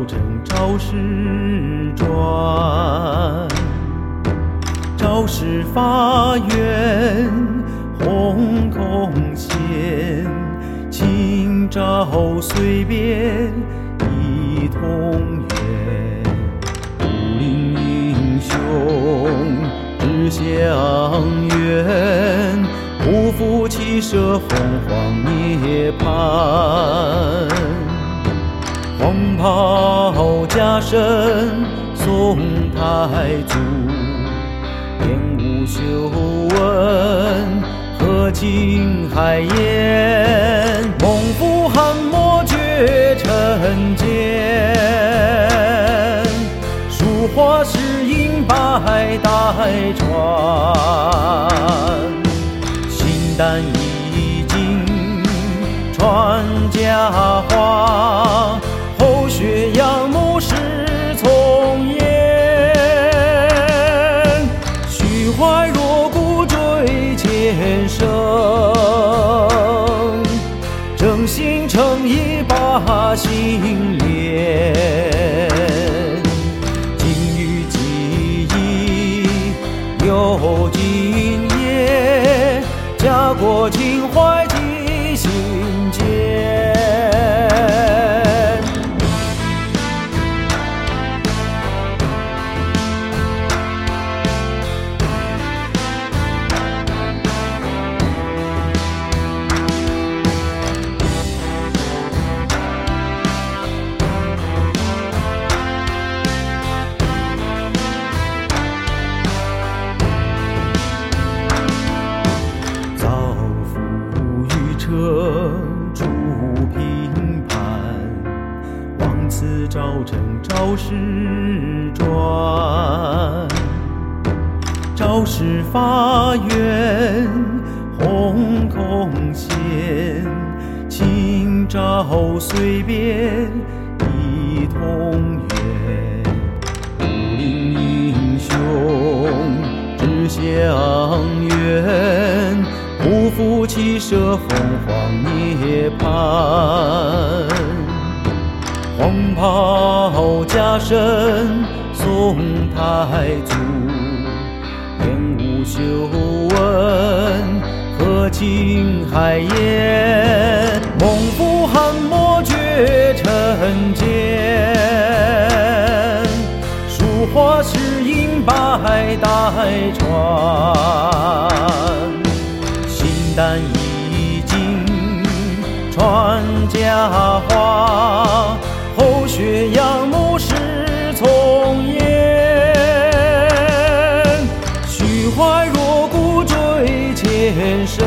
朝争朝夕转朝誓发愿宏同现今朝随便一同愿武林英雄志向远不负起舍凤凰涅槃。身宋太祖，演武修文和清海晏，猛虎汉末绝尘间，书画诗音百代传，形单意境传佳话。用心诚意把心连。金玉记忆有今夜，家国情怀记心间。何处平叛望此朝承朝势转朝誓发愿宏统先今朝随便一同愿武林英雄志向远负骑射凤凰涅槃。黄袍加身宋太祖，演武修文和清海晏，猛虎汉末绝尘间。书画诗音百代传，形单意境传佳话。后学仰慕师从严，虚怀若谷追前生，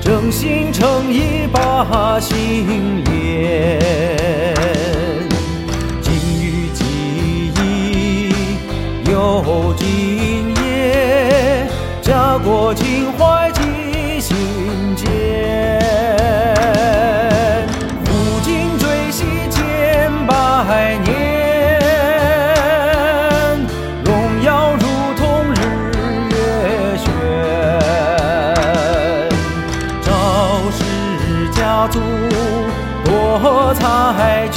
正心诚意把心我情怀记心间。古今追昔千百年，荣耀如同日月悬。赵氏家族多彩